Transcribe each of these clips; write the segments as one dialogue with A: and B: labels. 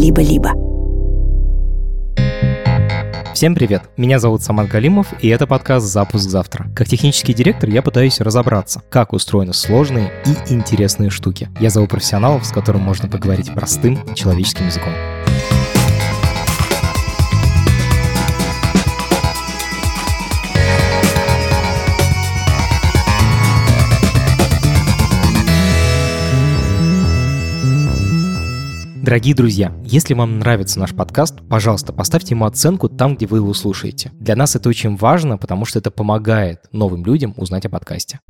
A: либо-либо.
B: Всем привет! Меня зовут Самат Галимов, и это подкаст «Запуск завтра». Как технический директор я пытаюсь разобраться, как устроены сложные и интересные штуки. Я зову профессионалов, с которым можно поговорить простым человеческим языком. Дорогие друзья, если вам нравится наш подкаст, пожалуйста, поставьте ему оценку там, где вы его слушаете. Для нас это очень важно, потому что это помогает новым людям узнать о подкасте.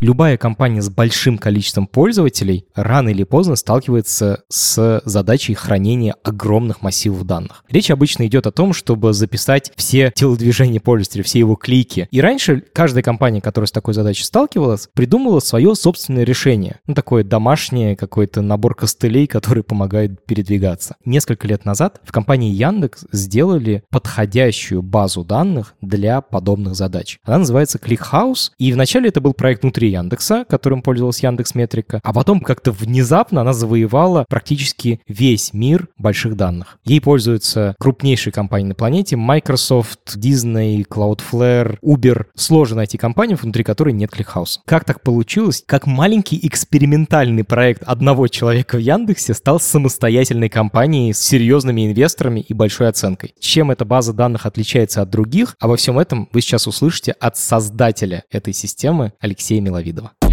B: Любая компания с большим количеством пользователей рано или поздно сталкивается с задачей хранения огромных массивов данных. Речь обычно идет о том, чтобы записать все телодвижения пользователя, все его клики. И раньше каждая компания, которая с такой задачей сталкивалась, придумала свое собственное решение. Ну, такое домашнее, какой-то набор костылей, который помогает передвигаться. Несколько лет назад в компании Яндекс сделали подходящую базу данных для подобных задач. Она называется ClickHouse, и вначале это был проект внутри Яндекса, которым пользовалась Яндекс Метрика, а потом как-то внезапно она завоевала практически весь мир больших данных. Ей пользуются крупнейшие компании на планете, Microsoft, Disney, Cloudflare, Uber. Сложно найти компанию, внутри которой нет ClickHouse а. Как так получилось? Как маленький экспериментальный проект одного человека в Яндексе стал самостоятельной компанией с серьезными инвесторами и большой оценкой. Чем эта база данных отличается от других? Обо всем этом вы сейчас услышите от создателя этой системы Алексея Миловидова. Давидова.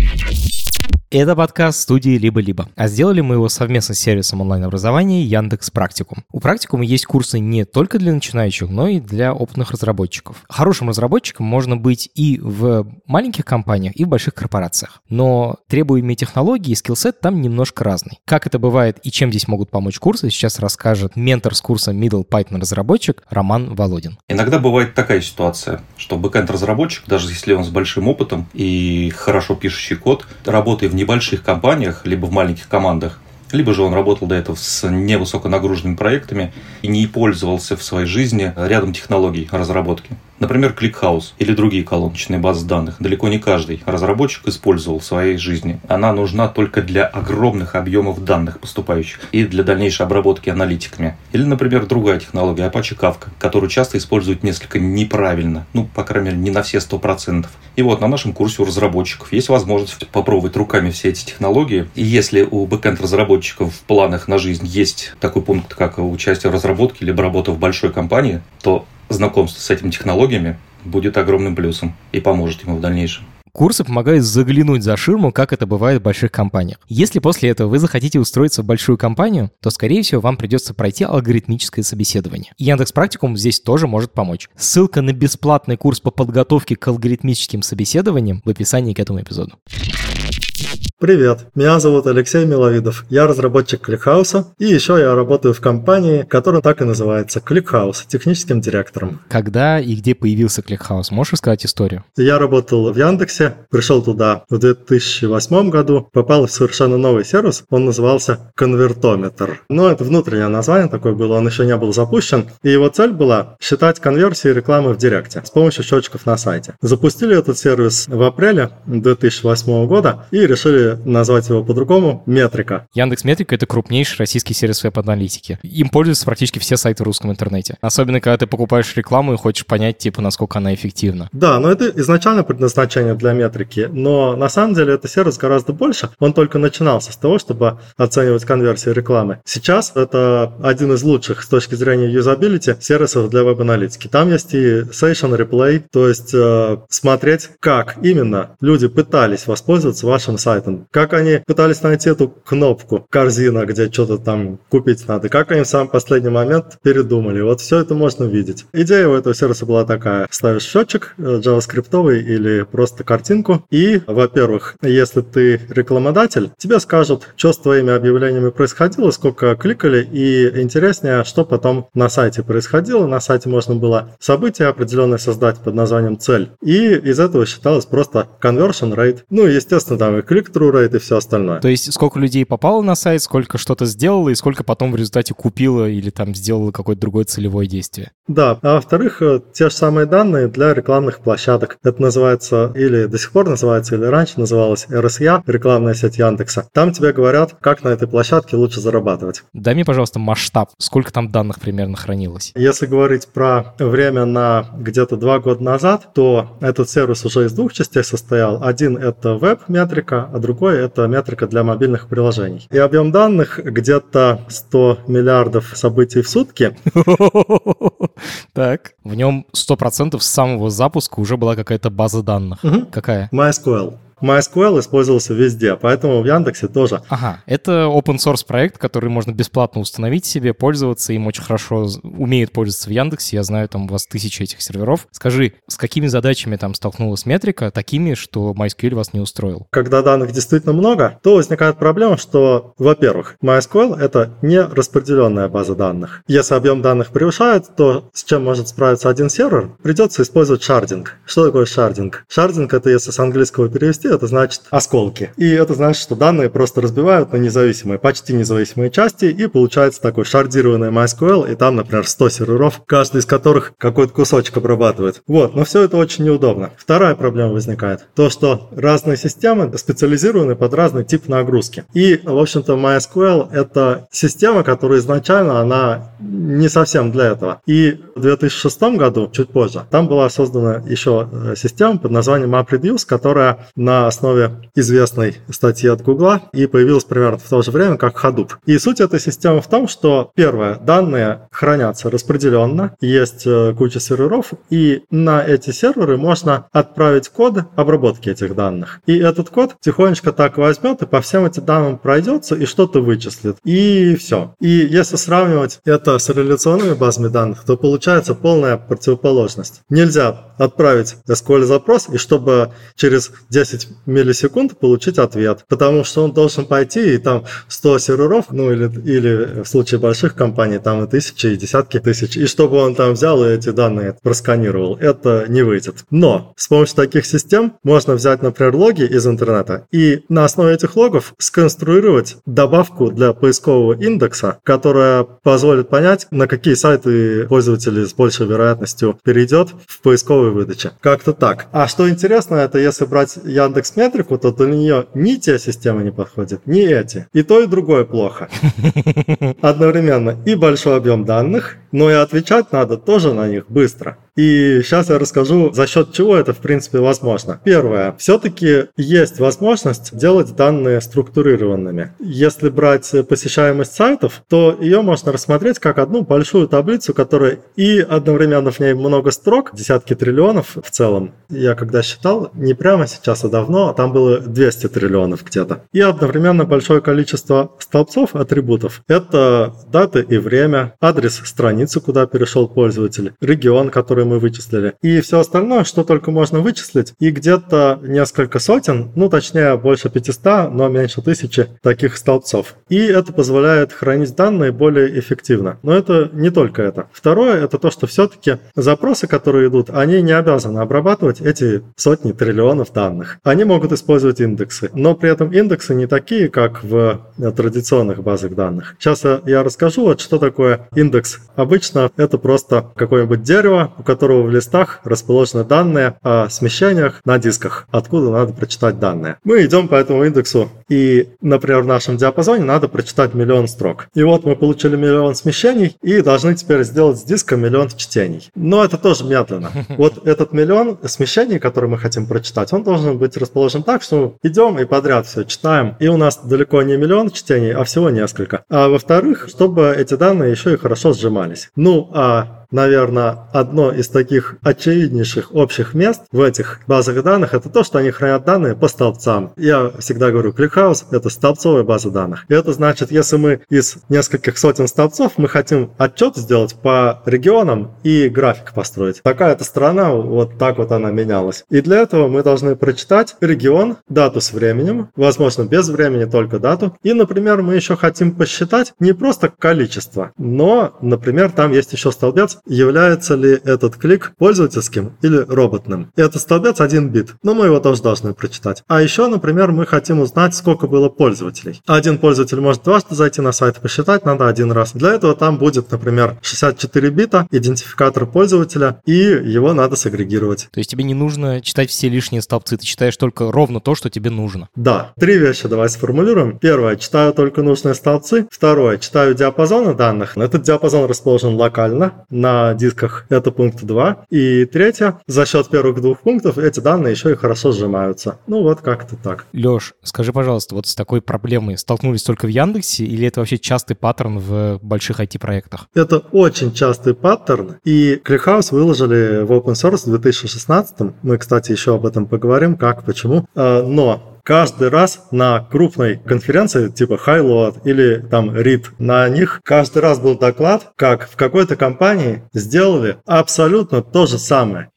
B: Это подкаст студии «Либо-либо», а сделали мы его совместно с сервисом онлайн-образования Яндекс Практикум. У Практикума есть курсы не только для начинающих, но и для опытных разработчиков. Хорошим разработчиком можно быть и в маленьких компаниях, и в больших корпорациях. Но требуемые технологии и skillset там немножко разный. Как это бывает и чем здесь могут помочь курсы, сейчас расскажет ментор с курса Middle Python разработчик Роман Володин.
C: Иногда бывает такая ситуация, что backend разработчик, даже если он с большим опытом и хорошо пишущий код, работая в небольших компаниях, либо в маленьких командах, либо же он работал до этого с невысоконагруженными проектами и не пользовался в своей жизни рядом технологий разработки. Например, ClickHouse или другие колоночные базы данных. Далеко не каждый разработчик использовал в своей жизни. Она нужна только для огромных объемов данных поступающих и для дальнейшей обработки аналитиками. Или, например, другая технология Apache Kafka, которую часто используют несколько неправильно. Ну, по крайней мере, не на все 100%. И вот на нашем курсе у разработчиков есть возможность попробовать руками все эти технологии. И если у бэкэнд разработчиков в планах на жизнь есть такой пункт, как участие в разработке либо работа в большой компании, то знакомство с этими технологиями будет огромным плюсом и поможет ему в дальнейшем.
B: Курсы помогают заглянуть за ширму, как это бывает в больших компаниях. Если после этого вы захотите устроиться в большую компанию, то, скорее всего, вам придется пройти алгоритмическое собеседование. Яндекс Практикум здесь тоже может помочь. Ссылка на бесплатный курс по подготовке к алгоритмическим собеседованиям в описании к этому эпизоду.
D: Привет, меня зовут Алексей Миловидов, я разработчик ClickHouse а, и еще я работаю в компании, которая так и называется, ClickHouse, техническим директором.
B: Когда и где появился ClickHouse? Можешь рассказать историю?
D: Я работал в Яндексе, пришел туда в 2008 году, попал в совершенно новый сервис, он назывался Конвертометр. Но это внутреннее название такое было, он еще не был запущен, и его цель была считать конверсии рекламы в Директе с помощью счетчиков на сайте. Запустили этот сервис в апреле 2008 года и решили назвать его по-другому, Метрика.
B: Яндекс Метрика — это крупнейший российский сервис веб-аналитики. Им пользуются практически все сайты в русском интернете. Особенно, когда ты покупаешь рекламу и хочешь понять, типа, насколько она эффективна.
D: Да, но это изначально предназначение для метрики, но на самом деле это сервис гораздо больше. Он только начинался с того, чтобы оценивать конверсии рекламы. Сейчас это один из лучших с точки зрения юзабилити сервисов для веб-аналитики. Там есть и session replay, то есть э, смотреть, как именно люди пытались воспользоваться вашим сайтом как они пытались найти эту кнопку корзина, где что-то там купить надо, как они в самый последний момент передумали. Вот все это можно видеть. Идея у этого сервиса была такая. Ставишь счетчик э, JavaScript или просто картинку, и, во-первых, если ты рекламодатель, тебе скажут, что с твоими объявлениями происходило, сколько кликали, и интереснее, что потом на сайте происходило. На сайте можно было событие определенное создать под названием цель. И из этого считалось просто conversion rate. Ну, естественно, там click-through rate и все остальное.
B: То есть сколько людей попало на сайт, сколько что-то сделало и сколько потом в результате купило или там сделало какое-то другое целевое действие.
D: Да, а во-вторых, э, те же самые данные для рекламных площадок. Это называется, или до сих пор называется, или раньше называлось RSA, рекламная сеть Яндекса. Там тебе говорят, как на этой площадке лучше зарабатывать.
B: Дай мне, пожалуйста, масштаб. Сколько там данных примерно хранилось?
D: Если говорить про время на где-то два года назад, то этот сервис уже из двух частей состоял. Один — это веб-метрика, а другой — это метрика для мобильных приложений. И объем данных где-то 100 миллиардов событий в сутки.
B: Так. В нем 100% с самого запуска уже была какая-то база данных. Какая?
D: MySQL. MySQL использовался везде, поэтому в Яндексе тоже.
B: Ага, это open source проект, который можно бесплатно установить себе, пользоваться им очень хорошо, умеет пользоваться в Яндексе. Я знаю, там у вас тысячи этих серверов. Скажи, с какими задачами там столкнулась метрика, такими, что MySQL вас не устроил?
D: Когда данных действительно много, то возникает проблема, что, во-первых, MySQL — это не распределенная база данных. Если объем данных превышает, то с чем может справиться один сервер, придется использовать шардинг. Что такое шардинг? Шардинг — это, если с английского перевести, это значит осколки. И это значит, что данные просто разбивают на независимые, почти независимые части, и получается такой шардированный MySQL, и там, например, 100 серверов, каждый из которых какой-то кусочек обрабатывает. Вот, но все это очень неудобно. Вторая проблема возникает. То, что разные системы специализированы под разный тип нагрузки. И, в общем-то, MySQL — это система, которая изначально, она не совсем для этого. И в 2006 году, чуть позже, там была создана еще э, система под названием MapReduce, которая на на основе известной статьи от Гугла и появилась примерно в то же время, как Hadoop. И суть этой системы в том, что, первое, данные хранятся распределенно, есть э, куча серверов, и на эти серверы можно отправить код обработки этих данных. И этот код тихонечко так возьмет и по всем этим данным пройдется и что-то вычислит. И все. И если сравнивать это с реляционными базами данных, то получается полная противоположность. Нельзя отправить SQL-запрос, и чтобы через 10 миллисекунд получить ответ, потому что он должен пойти и там 100 серверов, ну или, или в случае больших компаний там и тысячи, и десятки тысяч, и чтобы он там взял и эти данные просканировал, это не выйдет. Но с помощью таких систем можно взять, например, логи из интернета и на основе этих логов сконструировать добавку для поискового индекса, которая позволит понять, на какие сайты пользователь с большей вероятностью перейдет в поисковой выдаче. Как-то так. А что интересно, это если брать Яндекс Яндекс Метрику, то для нее ни те системы не подходят, ни эти. И то, и другое плохо. Одновременно и большой объем данных, но и отвечать надо тоже на них быстро. И сейчас я расскажу, за счет чего это в принципе возможно. Первое. Все-таки есть возможность делать данные структурированными. Если брать посещаемость сайтов, то ее можно рассмотреть как одну большую таблицу, которая и одновременно в ней много строк, десятки триллионов в целом. Я когда считал, не прямо сейчас, а давно, там было 200 триллионов где-то. И одновременно большое количество столбцов, атрибутов. Это даты и время, адрес страницы, куда перешел пользователь, регион, который мы вычислили. И все остальное, что только можно вычислить. И где-то несколько сотен, ну точнее больше 500, но меньше тысячи таких столбцов. И это позволяет хранить данные более эффективно. Но это не только это. Второе, это то, что все-таки запросы, которые идут, они не обязаны обрабатывать эти сотни триллионов данных. Они могут использовать индексы. Но при этом индексы не такие, как в традиционных базах данных. Сейчас я расскажу, вот что такое индекс. Обычно это просто какое-нибудь дерево, у которого которого в листах расположены данные о смещениях на дисках, откуда надо прочитать данные. Мы идем по этому индексу, и, например, в нашем диапазоне надо прочитать миллион строк. И вот мы получили миллион смещений и должны теперь сделать с диска миллион чтений. Но это тоже медленно. Вот этот миллион смещений, который мы хотим прочитать, он должен быть расположен так, что идем и подряд все читаем. И у нас далеко не миллион чтений, а всего несколько. А во-вторых, чтобы эти данные еще и хорошо сжимались. Ну, а наверное, одно из таких очевиднейших общих мест в этих базах данных это то, что они хранят данные по столбцам. Я всегда говорю, ClickHouse — это столбцовая база данных. И это значит, если мы из нескольких сотен столбцов мы хотим отчет сделать по регионам и график построить. Такая-то страна, вот так вот она менялась. И для этого мы должны прочитать регион, дату с временем, возможно, без времени, только дату. И, например, мы еще хотим посчитать не просто количество, но, например, там есть еще столбец является ли этот клик пользовательским или роботным. И это столбец 1 бит, но мы его тоже должны прочитать. А еще, например, мы хотим узнать, сколько было пользователей. Один пользователь может дважды зайти на сайт, посчитать надо один раз. Для этого там будет, например, 64 бита, идентификатор пользователя, и его надо сагрегировать.
B: То есть тебе не нужно читать все лишние столбцы, ты читаешь только ровно то, что тебе нужно.
D: Да. Три вещи давай сформулируем. Первое, читаю только нужные столбцы. Второе, читаю диапазоны данных. Этот диапазон расположен локально на дисках. Это пункт 2. И третье, за счет первых двух пунктов эти данные еще и хорошо сжимаются. Ну вот как-то так.
B: Леш, скажи, пожалуйста, вот с такой проблемой столкнулись только в Яндексе или это вообще частый паттерн в больших IT-проектах?
D: Это очень частый паттерн. И ClickHouse выложили в open source в 2016. Мы, кстати, еще об этом поговорим, как, почему. А, но каждый раз на крупной конференции, типа Highload или там RIT, на них каждый раз был доклад, как в какой-то компании сделали абсолютно то же самое.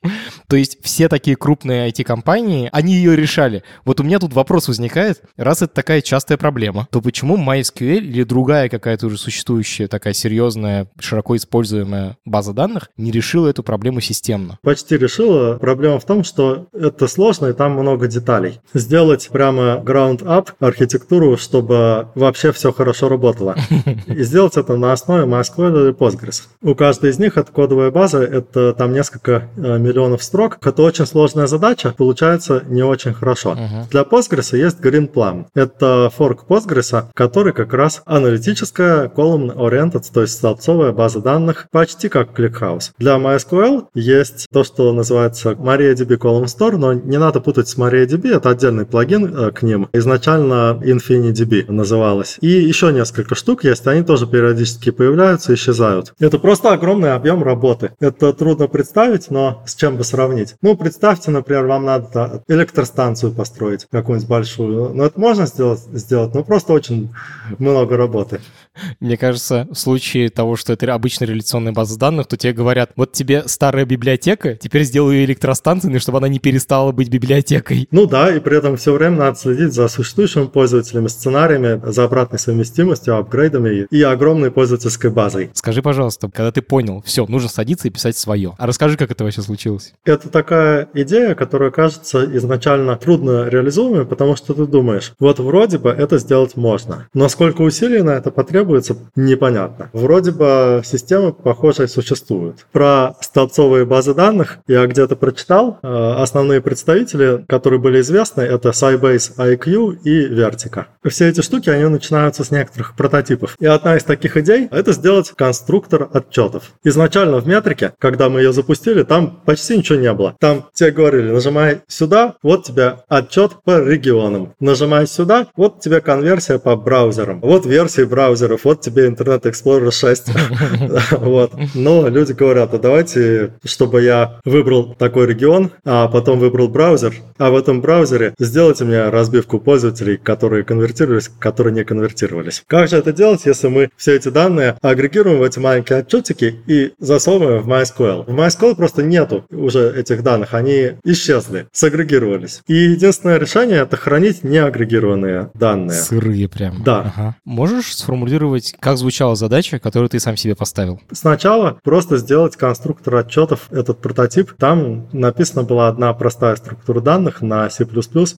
B: То есть все такие крупные IT-компании, они ее решали. Вот у меня тут вопрос возникает, раз это такая частая проблема, то почему MySQL или другая какая-то уже существующая такая серьезная, широко используемая база данных не решила эту проблему системно?
D: Почти решила. Проблема в том, что это сложно и там много деталей. Сделать прямо ground-up архитектуру, чтобы вообще все хорошо работало. И сделать это на основе MySQL или Postgres. У каждой из них это кодовая база, это там несколько э, миллионов строк. Это очень сложная задача, получается не очень хорошо. Uh-huh. Для Postgres есть Greenplum. Это форк Postgres, который как раз аналитическая column oriented, то есть столбцовая база данных, почти как ClickHouse. Для MySQL есть то, что называется MariaDB Column Store, но не надо путать с MariaDB, это отдельный плагин э, к ним. Изначально InfiniDB называлось. И еще несколько штук есть, они тоже периодически появляются и исчезают. Это просто огромный объем работы. Это трудно представить, но с чем бы сравнить. Ну, представьте, например, вам надо электростанцию построить, какую-нибудь большую. Ну, это можно сделать, сделать, но просто очень много работы.
B: Мне кажется, в случае того, что это обычная реляционная база данных, то тебе говорят, вот тебе старая библиотека, теперь сделаю электростанцию, чтобы она не перестала быть библиотекой.
D: Ну да, и при этом все время надо следить за существующими пользователями, сценариями, за обратной совместимостью, апгрейдами и огромной пользовательской базой.
B: Скажи, пожалуйста, когда ты понял, все, нужно садиться и писать свое. А расскажи, как это вообще случилось?
D: Это такая идея, которая кажется изначально трудно реализуемой, потому что ты думаешь, вот вроде бы это сделать можно, но сколько усилий на это потребуется, непонятно. Вроде бы системы похожие существуют. Про столбцовые базы данных я где-то прочитал. Э, основные представители, которые были известны, это Sybase IQ и Vertica. Все эти штуки, они начинаются с некоторых прототипов. И одна из таких идей – это сделать конструктор отчетов. Изначально в метрике, когда мы ее запустили, там почти ничего не было. Там тебе говорили, нажимай сюда, вот тебе отчет по регионам. Нажимай сюда, вот тебе конверсия по браузерам. Вот версии браузеров, вот тебе Internet Explorer 6. Вот. Но люди говорят, а давайте, чтобы я выбрал такой регион, а потом выбрал браузер, а в этом браузере сделайте мне разбивку пользователей, которые конвертировались, которые не конвертировались. Как же это делать, если мы все эти данные агрегируем в эти маленькие отчетики и засовываем в MySQL? В MySQL просто нету уже этих данных, они исчезли, сагрегировались. И единственное решение это хранить неагрегированные данные.
B: Сырые прям.
D: Да.
B: Ага. Можешь сформулировать, как звучала задача, которую ты сам себе поставил?
D: Сначала просто сделать конструктор отчетов, этот прототип. Там написана была одна простая структура данных на C++,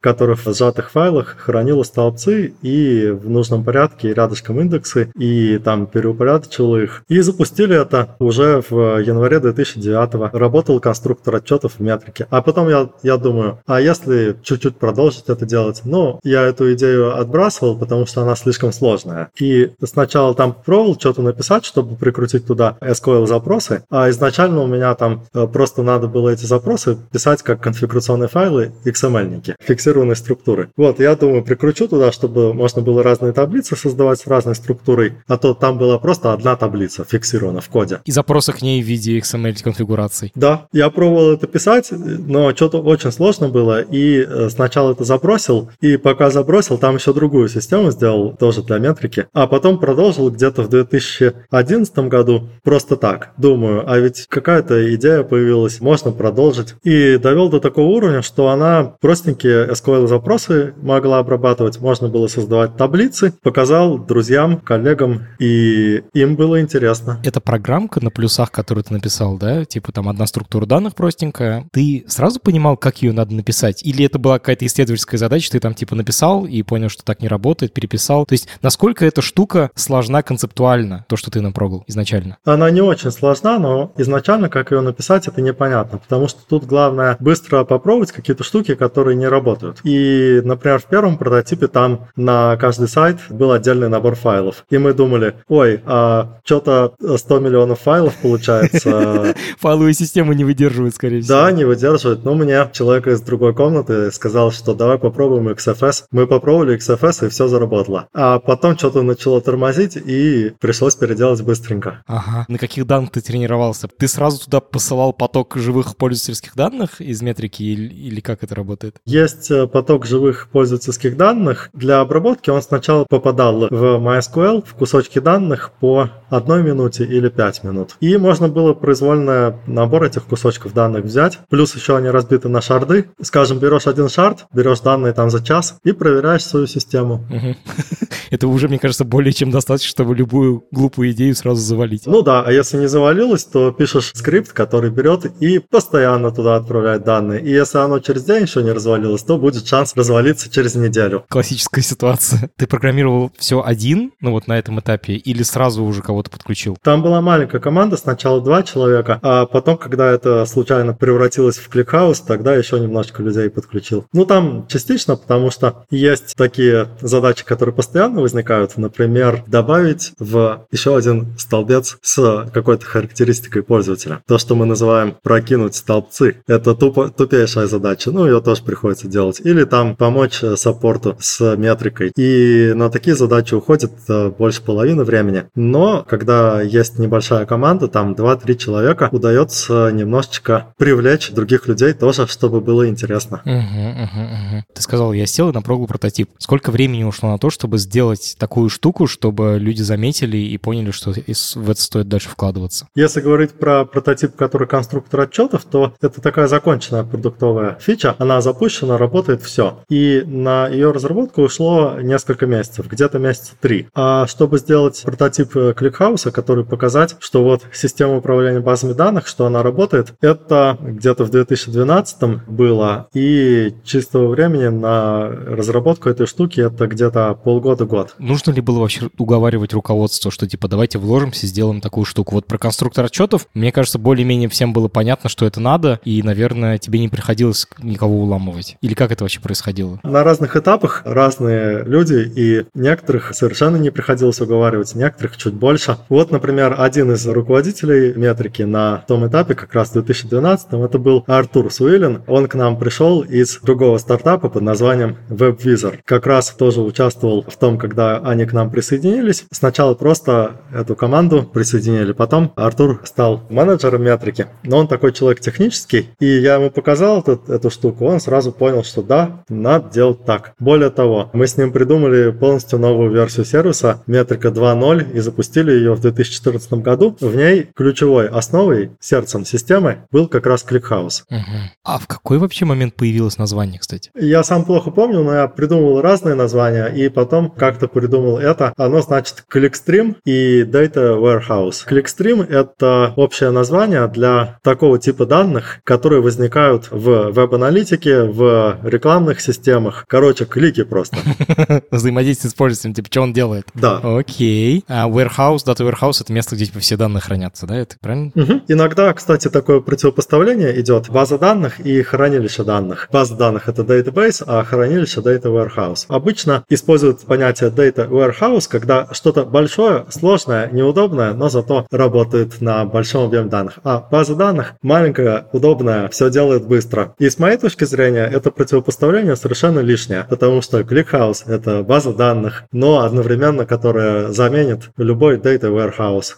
D: которая в сжатых файлах хранила столбцы и в нужном порядке рядышком индексы, и там переупорядочила их. И запустили это уже в январе 2009 Работал конструктор отчетов в метрике. А потом я, я думаю, а если чуть-чуть продолжить это делать? Ну, я эту идею отбрасывал, потому что она слишком сложная. И сначала там пробовал что-то написать, чтобы прикрутить туда SQL запросы, а изначально у меня там э, просто надо было эти запросы писать как конфигурационные файлы XML-ники, фиксированной структуры. Вот, я думаю, прикручу туда, чтобы можно было разные таблицы создавать с разной структурой, а то там была просто одна таблица фиксирована в коде.
B: И запросы к ней в виде XML-конфигураций.
D: Да, я пробовал это писать, но что-то очень сложно было. И э, сначала это забросил, и пока забросил, там еще другую систему сделал, тоже для метрики. А потом продолжил где-то в 2011 году просто так. Думаю, а ведь какая-то идея появилась, можно продолжить. И довел до такого уровня, что она простенькие SQL-запросы могла обрабатывать, можно было было создавать таблицы, показал друзьям, коллегам, и им было интересно.
B: Это программка на плюсах, которую ты написал, да? Типа там одна структура данных простенькая. Ты сразу понимал, как ее надо написать? Или это была какая-то исследовательская задача, ты там типа написал и понял, что так не работает, переписал? То есть насколько эта штука сложна концептуально, то, что ты напрогал изначально?
D: Она не очень сложна, но изначально, как ее написать, это непонятно, потому что тут главное быстро попробовать какие-то штуки, которые не работают. И, например, в первом прототипе там на каждый сайт был отдельный набор файлов. И мы думали, ой, а что-то 100 миллионов файлов получается.
B: Файловые системы не выдерживают, скорее всего.
D: Да, не выдерживают. Но мне человек из другой комнаты сказал, что давай попробуем XFS. Мы попробовали XFS, и все заработало. А потом что-то начало тормозить, и пришлось переделать быстренько.
B: Ага. На каких данных ты тренировался? Ты сразу туда посылал поток живых пользовательских данных из метрики или, как это работает?
D: Есть э, поток живых пользовательских данных. Для обработки он сначала попадал в MySQL в кусочки данных по одной минуте или пять минут. И можно было произвольно набор этих кусочков данных взять. Плюс еще они разбиты на шарды. Скажем, берешь один шард, берешь данные там за час и проверяешь свою систему.
B: Это уже, мне кажется, более чем достаточно, чтобы любую глупую идею сразу завалить.
D: Ну да, а если не завалилось, то пишешь скрипт, который берет и постоянно туда отправляет данные. И если оно через день еще не развалилось, то будет шанс развалиться через неделю.
B: Классическая ситуация. Ты программировал все один, ну вот на этом этапе, или сразу уже кого-то подключил?
D: Там была маленькая команда, сначала два человека, а потом, когда это случайно превратилось в ClickHouse, тогда еще немножечко людей подключил. Ну там частично, потому что есть такие задачи, которые постоянно возникают. Например, добавить в еще один столбец с какой-то характеристикой пользователя. То, что мы называем прокинуть столбцы. Это тупо, тупейшая задача. Ну, ее тоже приходится делать. Или там помочь саппорту с метрикой. И на такие задачи уходит э, больше половины времени. Но когда есть небольшая команда, там 2-3 человека, удается немножечко привлечь других людей тоже, чтобы было интересно.
B: Угу, угу, угу. Ты сказал, я сел и напрогал прототип. Сколько времени ушло на то, чтобы сделать такую штуку, чтобы люди заметили и поняли, что в это стоит дальше вкладываться?
D: Если говорить про прототип, который конструктор отчетов, то это такая законченная продуктовая фича. Она запущена, работает все. И на ее разработку ушло несколько месяцев, где-то месяца три. А чтобы сделать прототип ClickHouse а, который показать, что вот система управления базами данных, что она работает, это где-то в 2012 было. И чистого времени на разработку этой штуки это где-то полгода-год.
B: Нужно ли было вообще уговаривать руководство, что типа давайте вложимся, сделаем такую штуку? Вот про конструктор отчетов, мне кажется, более-менее всем было понятно, что это надо, и, наверное, тебе не приходилось никого уламывать. Или как это вообще происходило?
D: На разных этапах разные люди, и некоторых совершенно не приходилось уговаривать, некоторых чуть больше. Вот, например, один из руководителей метрики на том этапе, как раз в 2012, это был Артур Суилин. Он к нам пришел из другого стартапа под названием WebVisor. Как раз тоже участвовал в том, когда они к нам присоединились. Сначала просто эту команду присоединили, потом Артур стал менеджером метрики, но он такой человек технический, и я ему показал этот, эту штуку, он сразу понял, что да, надо делать так. Более того, мы с ним придумали полностью новую версию сервиса метрика 2.0 и запустили ее в 2014 году. В ней ключевой основой, сердцем системы был как раз ClickHouse.
B: Угу. А в какой вообще момент появилось название, кстати?
D: Я сам плохо помню, но я придумывал разные названия, и потом как-то придумал это. Оно значит ClickStream и Data Warehouse. ClickStream — это общее название для такого типа данных, которые возникают в веб-аналитике, в рекламных системах. Короче, клики просто.
B: Взаимодействие с пользователем, типа, что он делает?
D: Да.
B: Окей. А warehouse, Data Warehouse — это место, где типа все данные хранятся, да? Это правильно?
D: Угу. Иногда, кстати, такое противопоставление идет. База данных и хранилище данных. База данных — это database, а хранилище — data warehouse. Обычно используют понятие data warehouse, когда что-то большое, сложное, неудобное, но зато работает на большом объеме данных. А база данных маленькая, удобная, все делает быстро. И с моей точки зрения, это противопоставление совершенно лишнее, потому что ClickHouse — это база данных, но одновременно, которая заменит любой data warehouse.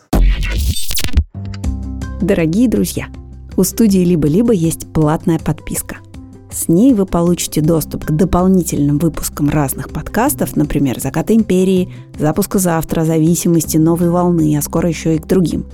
A: Дорогие друзья, у студии «Либо-либо» есть платная подписка. С ней вы получите доступ к дополнительным выпускам разных подкастов, например, «Заката империи», «Запуска завтра», «Зависимости», «Новой волны», а скоро еще и к другим.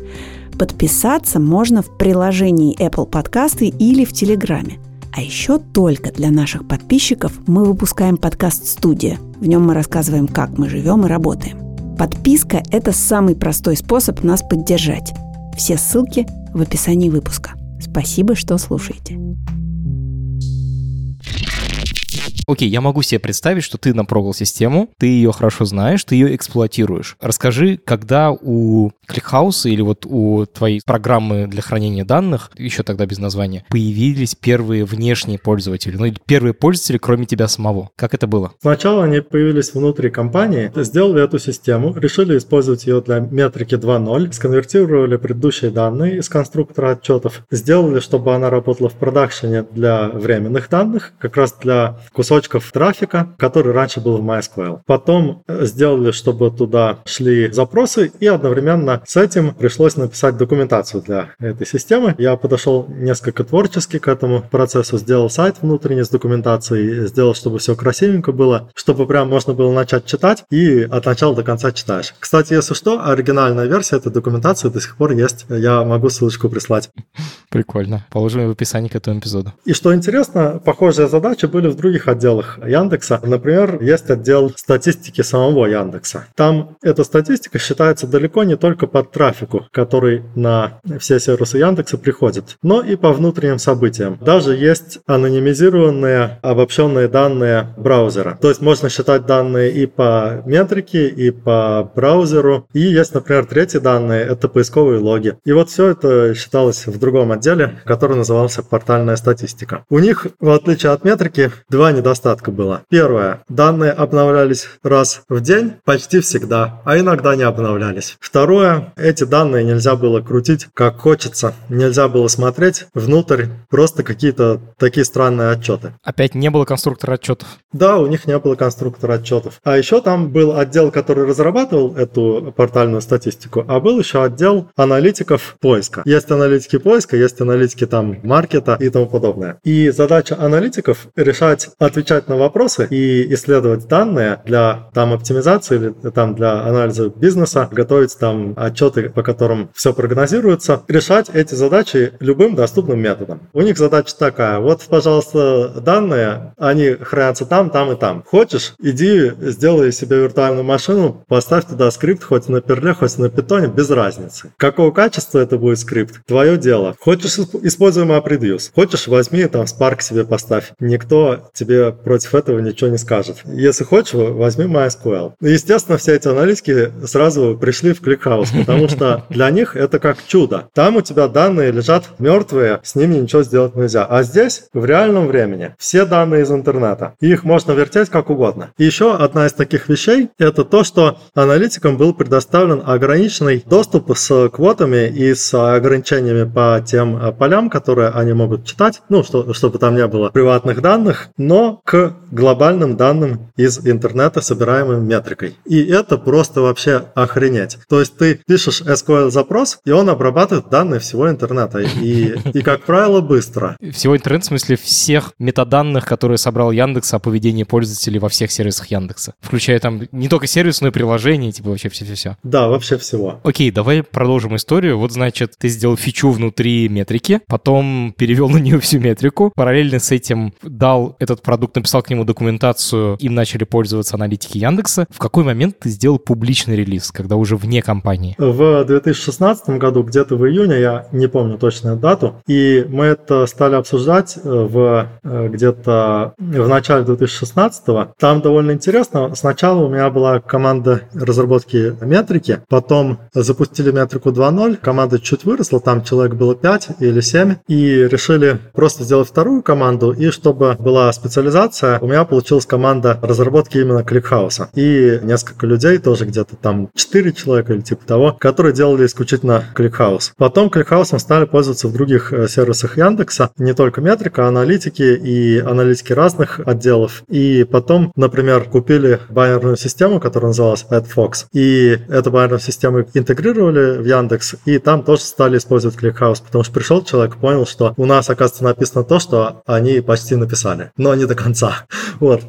A: Подписаться можно в приложении Apple Подкасты или в Телеграме. А еще только для наших подписчиков мы выпускаем подкаст «Студия». В нем мы рассказываем, как мы живем и работаем. Подписка – это самый простой способ нас поддержать. Все ссылки в описании выпуска. Спасибо, что слушаете.
B: Окей, я могу себе представить, что ты напрогал систему, ты ее хорошо знаешь, ты ее эксплуатируешь. Расскажи, когда у ClickHouse или вот у твоей программы для хранения данных, еще тогда без названия, появились первые внешние пользователи, ну или первые пользователи, кроме тебя самого. Как это было?
D: Сначала они появились внутри компании, сделали эту систему, решили использовать ее для метрики 2.0, сконвертировали предыдущие данные из конструктора отчетов, сделали, чтобы она работала в продакшене для временных данных, как раз для кусочков трафика, который раньше был в MySQL. Потом э, сделали, чтобы туда шли запросы, и одновременно с этим пришлось написать документацию для этой системы. Я подошел несколько творчески к этому процессу, сделал сайт внутренний с документацией, сделал, чтобы все красивенько было, чтобы прям можно было начать читать и от начала до конца читаешь. Кстати, если что, оригинальная версия этой документации до сих пор есть. Я могу ссылочку прислать.
B: Прикольно. Положим в описании к этому эпизоду.
D: И что интересно, похожие задачи были в других отделах Яндекса. Например, есть отдел статистики самого Яндекса. Там эта статистика считается далеко не только по трафику, который на все сервисы Яндекса приходит, но и по внутренним событиям. Даже есть анонимизированные обобщенные данные браузера. То есть можно считать данные и по метрике, и по браузеру. И есть, например, третьи данные, это поисковые логи. И вот все это считалось в другом отделе, который назывался портальная статистика. У них, в отличие от метрики, два недостатка было. Первое. Данные обновлялись раз в день почти всегда, а иногда не обновлялись. Второе. Эти данные нельзя было крутить как хочется. Нельзя было смотреть внутрь просто какие-то такие странные отчеты.
B: Опять не было конструктора отчетов?
D: Да, у них не было конструктора отчетов. А еще там был отдел, который разрабатывал эту портальную статистику, а был еще отдел аналитиков поиска. Есть аналитики поиска, есть аналитики там маркета и тому подобное. И задача аналитиков решать, отвечать на вопросы и исследовать данные для там оптимизации или там для анализа бизнеса, готовить там отчеты, по которым все прогнозируется, решать эти задачи любым доступным методом. У них задача такая, вот, пожалуйста, данные, они хранятся там, там и там. Хочешь, иди, сделай себе виртуальную машину, поставь туда скрипт, хоть на перле, хоть на питоне, без разницы. Какого качества это будет скрипт? Твое дело. Хочешь, используй MapReduce. Хочешь, возьми там Spark себе поставь. Никто тебе против этого ничего не скажет. Если хочешь, возьми MySQL. Естественно, все эти аналитики сразу пришли в ClickHouse, потому что для них это как чудо. Там у тебя данные лежат мертвые, с ними ничего сделать нельзя. А здесь в реальном времени все данные из интернета. Их можно вертеть как угодно. И еще одна из таких вещей – это то, что аналитикам был предоставлен ограниченный доступ с квотами и с ограничениями по тем э, полям, которые они могут читать, ну, что, чтобы там не было приватных данных, но к глобальным данным из интернета, собираемым метрикой. И это просто вообще охренеть. То есть ты пишешь SQL-запрос, и он обрабатывает данные всего интернета. И, и как правило, быстро.
B: Всего интернета, в смысле всех метаданных, которые собрал Яндекс о поведении пользователей во всех сервисах Яндекса. Включая там не только сервис, но и приложения, типа вообще все-все-все.
D: Да, вообще всего.
B: Окей, давай продолжим историю. Вот, значит, ты сделал фичу внутри метрики, потом перевел на нее всю метрику, параллельно с этим дал этот продукт, написал к нему документацию, им начали пользоваться аналитики Яндекса. В какой момент ты сделал публичный релиз, когда уже вне компании?
D: В 2016 году, где-то в июне, я не помню точную дату, и мы это стали обсуждать в э, где-то в начале 2016 -го. Там довольно интересно. Сначала у меня была команда разработки метрики, потом запустили метрику 2.0, команда чуть выросла, там человек было 5 или 7, и решили просто сделать вторую команду, и чтобы была специализация, у меня получилась команда разработки именно ClickHouse а. И несколько людей, тоже где-то там 4 человека или типа того, которые делали исключительно ClickHouse. Потом ClickHouse ом стали пользоваться в других э, сервисах Яндекса, не только метрика, а аналитики и аналитики разных отделов. И потом, например, купили баннерную систему, которая называлась AdFox, и эту баннерную систему интегрировали в Яндекс, и там тоже стали использовать ClickHouse, потому что пришел человек, понял, что у нас, оказывается, написано то, что они почти написали, но не до конца конца. Вот.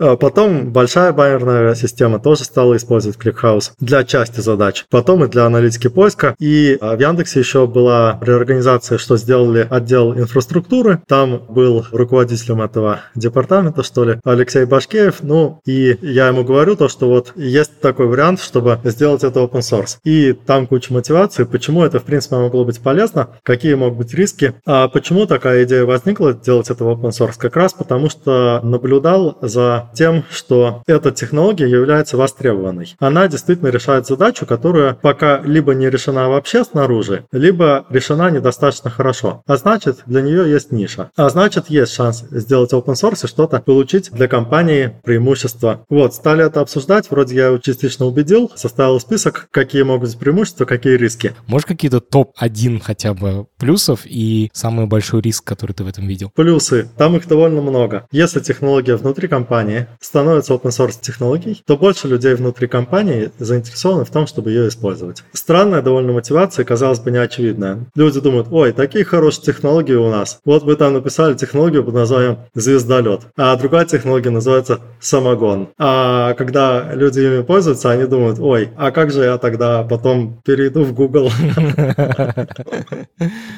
D: А потом большая баннерная система тоже стала использовать ClickHouse для части задач. Потом и для аналитики поиска. И а, в Яндексе еще была реорганизация, что сделали отдел инфраструктуры. Там был руководителем этого департамента, что ли, Алексей Башкеев. Ну, и я ему говорю то, что вот есть такой вариант, чтобы сделать это open source. И там куча мотивации, почему это, в принципе, могло быть полезно, какие могут быть риски. А почему такая идея возникла делать это в open source? Как раз потому, что наблюдал за тем, что эта технология является востребованной. Она действительно решает задачу, которая пока либо не решена вообще снаружи, либо решена недостаточно хорошо. А значит, для нее есть ниша. А значит, есть шанс сделать open source и что-то получить для компании преимущество. Вот, стали это обсуждать, вроде я его частично убедил, составил список, какие могут быть преимущества, какие риски.
B: Можешь какие-то топ-1 хотя бы плюсов и самый большой риск, который ты в этом видел?
D: Плюсы. Там их довольно много. Если технология внутри компании становится open source технологией, то больше людей внутри компании заинтересованы в том, чтобы ее использовать. Странная довольно мотивация, казалось бы, неочевидная. Люди думают, ой, такие хорошие технологии у нас. Вот вы там написали технологию под названием звездолет, а другая технология называется самогон. А когда люди ими пользуются, они думают, ой, а как же я тогда потом перейду в Google?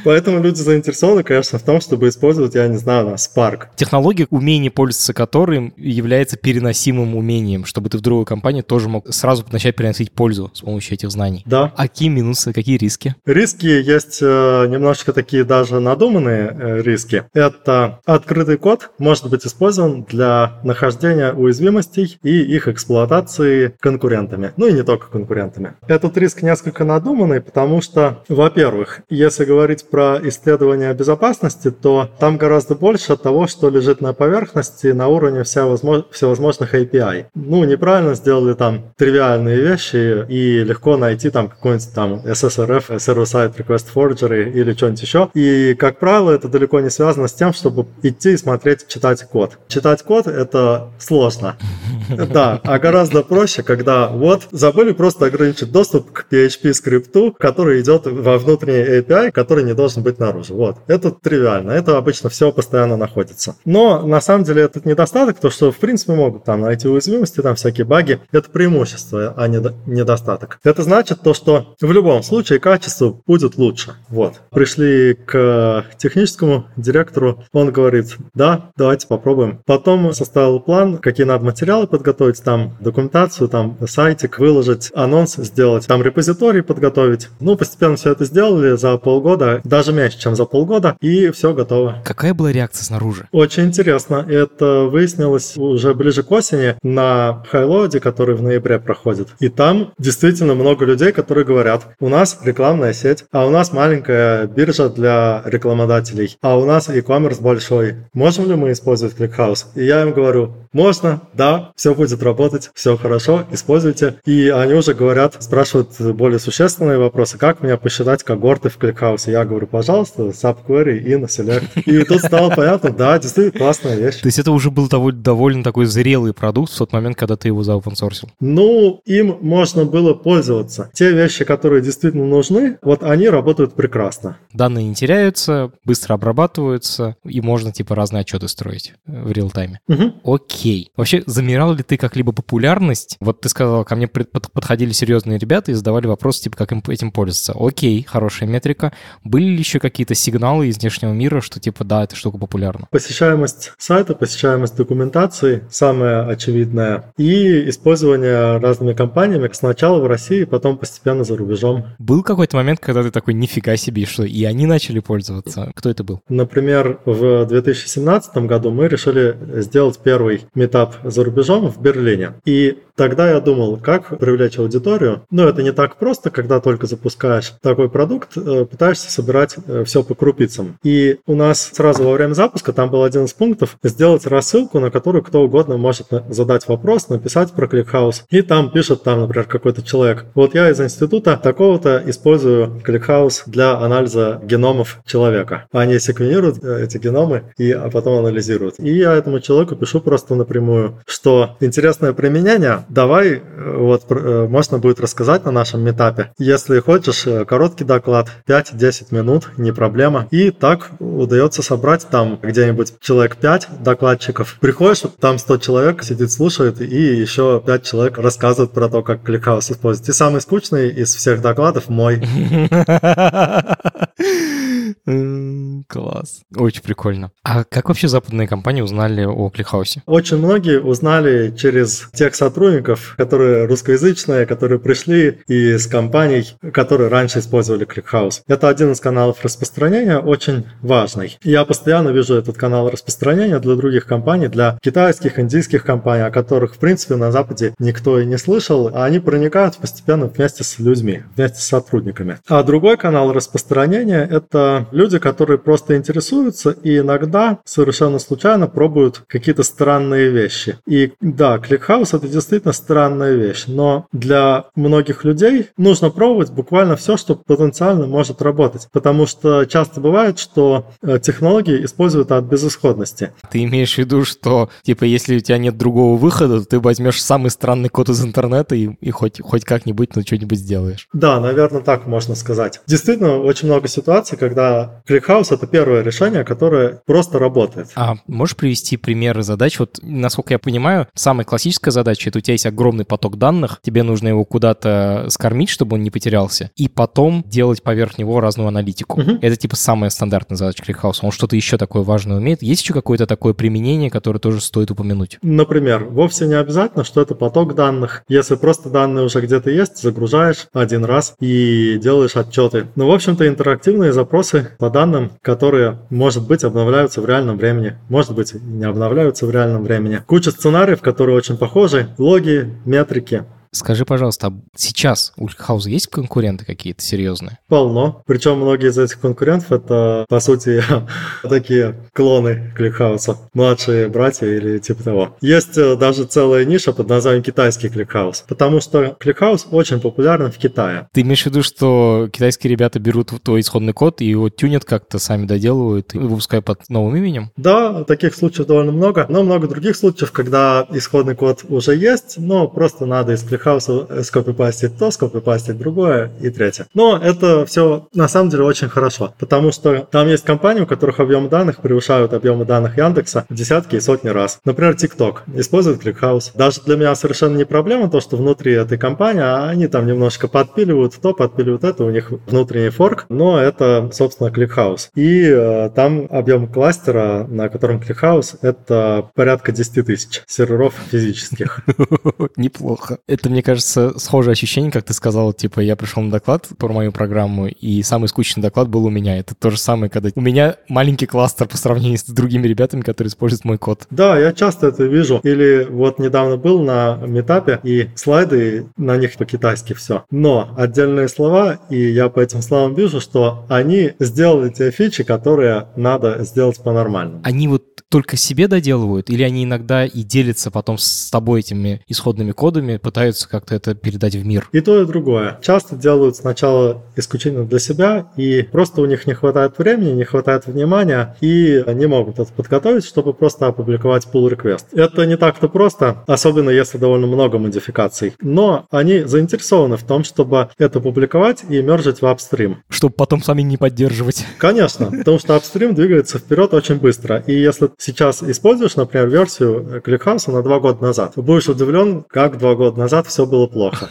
D: Поэтому люди заинтересованы, конечно, в том, чтобы использовать, я не знаю, Spark.
B: Технология, умение пользоваться которым является переносимым умением, чтобы ты в другую компанию тоже мог сразу начать приносить пользу с помощью этих знаний.
D: Да.
B: А какие минусы, какие риски?
D: Риски есть э, немножечко такие даже надуманные э, риски. Это открытый код может быть использован для нахождения уязвимостей и их эксплуатации конкурентами. Ну и не только конкурентами. Этот риск несколько надуманный, потому что, во-первых, если говорить про исследование безопасности, то там гораздо больше того, что лежит на поверхности на уровне всевозможных API. Ну, неправильно сделали там тривиальные вещи, и легко найти там какой-нибудь там SSRF, Server-Side Request Forgery или что-нибудь еще. И, как правило, это далеко не связано с тем, чтобы идти и смотреть, читать код. Читать код — это сложно. Да, а гораздо проще, когда вот забыли просто ограничить доступ к PHP скрипту, который идет во внутренний API, который не должен быть наружу. Вот. Это тривиально. Это обычно все постоянно находится. Но на самом деле этот недостаток, то что в принципе могут там найти уязвимости, там всякие баги, это преимущество, а не недостаток. Это значит то, что в любом случае качество будет лучше. Вот. Пришли к техническому директору, он говорит, да, давайте попробуем. Потом составил план, какие надо материалы подготовить, там документацию, там сайтик выложить, анонс сделать, там репозиторий подготовить. Ну, постепенно все это сделали за полгода, даже меньше, чем за полгода, и все готово.
B: Какая была реакция снаружи?
D: Очень интересно. Это выяснилось уже ближе к осени на Хайлоуде, который в ноябре проходит. И там действительно много людей, которые говорят, у нас рекламная сеть, а у нас маленькая биржа для рекламодателей, а у нас e-commerce большой. Можем ли мы использовать ClickHouse? И я им говорю, можно, да, все будет работать, все хорошо, используйте. И они уже говорят, спрашивают более существенные вопросы, как мне посчитать когорты в ClickHouse. Я говорю, пожалуйста, subquery, in, select. И тут стало понятно, да, действительно классная вещь.
B: То есть это уже был довольно такой зрелый продукт в тот момент, когда ты его заопенсорсил?
D: Ну, им можно было пользоваться. Те вещи, которые действительно нужны, вот они работают прекрасно.
B: Данные не теряются, быстро обрабатываются, и можно типа разные отчеты строить в реал-тайме.
D: Угу.
B: Окей. Вообще, замерал ли ты как-либо популярность? Вот ты сказал, ко мне подходили серьезные ребята и задавали вопрос, типа, как им этим пользоваться. Окей, хорошая метрика. Были ли еще какие-то сигналы из внешнего мира, что типа, да, эта штука популярна?
D: Посещаемость сайта, посещаемость документации, самое очевидное, и использование разными компаниями сначала в России, потом постепенно за рубежом.
B: Был какой-то момент, когда ты такой, нифига себе, что и они начали пользоваться? Кто это был?
D: Например, в 2017 году мы решили сделать первый метап за рубежом в Берлине. И тогда я думал, как привлечь аудиторию. Но это не так просто, когда только запускаешь такой продукт, э, пытаешься собирать э, все по крупицам. И у нас сразу во время запуска там был один из пунктов сделать рассылку, на которую кто угодно может задать вопрос, написать про ClickHouse. И там пишет, там, например, какой-то человек. Вот я из института такого-то использую ClickHouse для анализа геномов человека. Они секвенируют э, эти геномы и а потом анализируют. И я этому человеку пишу просто напрямую, что Но интересное применение, давай э, вот э, можно будет рассказать на нашем митапе. Если хочешь, э, короткий доклад, 5-10 минут, не проблема. И так удается собрать там где-нибудь человек 5 докладчиков. Приходишь, там 100 человек сидит, слушает, и еще 5 человек рассказывают про то, как ClickHouse использовать. И самый скучный из всех докладов мой.
B: Класс. Очень прикольно. А как вообще западные компании узнали о ClickHouse е?
D: Очень многие узнали через тех сотрудников, которые русскоязычные, которые пришли из компаний, которые раньше использовали ClickHouse. Это один из каналов распространения, очень важный. Я постоянно вижу этот канал распространения для других компаний, для китайских, индийских компаний, о которых, в принципе, на Западе никто и не слышал, а они проникают постепенно вместе с людьми, вместе с сотрудниками. А другой канал распространения – это люди, которые просто интересуются и иногда совершенно случайно пробуют какие-то странные вещи. И да, ClickHouse это действительно странная вещь, но для многих людей нужно пробовать буквально все, что потенциально может работать, потому что часто бывает, что э, технологии используют от безысходности.
B: Ты имеешь в виду, что типа если у тебя нет другого выхода, то ты возьмешь самый странный код из интернета и, и хоть, хоть как-нибудь ну, что-нибудь сделаешь.
D: Да, наверное, так можно сказать. Действительно, очень много ситуаций, когда ClickHouse — это первое решение, которое просто работает.
B: А можешь привести примеры задач? Вот, насколько я понимаю, самая классическая задача — это у тебя есть огромный поток данных, тебе нужно его куда-то скормить, чтобы он не потерялся, и потом делать поверх него разную аналитику. Угу. Это типа самая стандартная задача ClickHouse. Он что-то еще такое важное умеет? Есть еще какое-то такое применение, которое тоже стоит упомянуть?
D: Например, вовсе не обязательно, что это поток данных. Если просто данные уже где-то есть, загружаешь один раз и делаешь отчеты. Ну, в общем-то, интерактивные запросы по данным, которые, может быть, обновляются в реальном времени, может быть, не обновляются в реальном времени. Куча сценариев, которые очень похожи, логи, метрики.
B: Скажи, пожалуйста, а сейчас у ClickHouse а есть конкуренты какие-то серьезные?
D: Полно. Причем многие из этих конкурентов это, по сути, такие клоны ClickHouse а. Младшие братья или типа того. Есть э, даже целая ниша под названием китайский ClickHouse. Потому что ClickHouse очень популярен в Китае.
B: Ты имеешь в виду, что китайские ребята берут твой исходный код и его тюнят как-то, сами доделывают и выпускают под новым именем?
D: Да, таких случаев довольно много. Но много других случаев, когда исходный код уже есть, но просто надо из ClickHouse а хаосу скопипастить то, скопипастить другое и третье. Но это все на самом деле очень хорошо, потому что там есть компании, у которых объемы данных превышают объемы данных Яндекса в десятки и сотни раз. Например, TikTok использует ClickHouse. Даже для меня совершенно не проблема то, что внутри этой компании а они там немножко подпиливают то, подпиливают это, у них внутренний форк, но это, собственно, ClickHouse. И э, там объем кластера, на котором ClickHouse, это порядка 10 тысяч серверов физических.
B: Неплохо. Это мне кажется, схожее ощущение, как ты сказал, типа, я пришел на доклад про мою программу, и самый скучный доклад был у меня. Это то же самое, когда у меня маленький кластер по сравнению с другими ребятами, которые используют мой код.
D: Да, я часто это вижу. Или вот недавно был на метапе, и слайды, на них по-китайски все. Но отдельные слова, и я по этим словам вижу, что они сделали те фичи, которые надо сделать по-нормальному.
B: Они вот только себе доделывают, или они иногда и делятся потом с тобой этими исходными кодами, пытаются как-то это передать в мир?
D: И то, и другое. Часто делают сначала исключительно для себя, и просто у них не хватает времени, не хватает внимания, и они могут это подготовить, чтобы просто опубликовать pull request. Это не так-то просто, особенно если довольно много модификаций. Но они заинтересованы в том, чтобы это публиковать и мержить в апстрим.
B: Чтобы потом сами не поддерживать.
D: Конечно, потому что апстрим двигается вперед очень быстро. И если сейчас используешь, например, версию ClickHouse на два года назад, будешь удивлен, как два года назад все было плохо.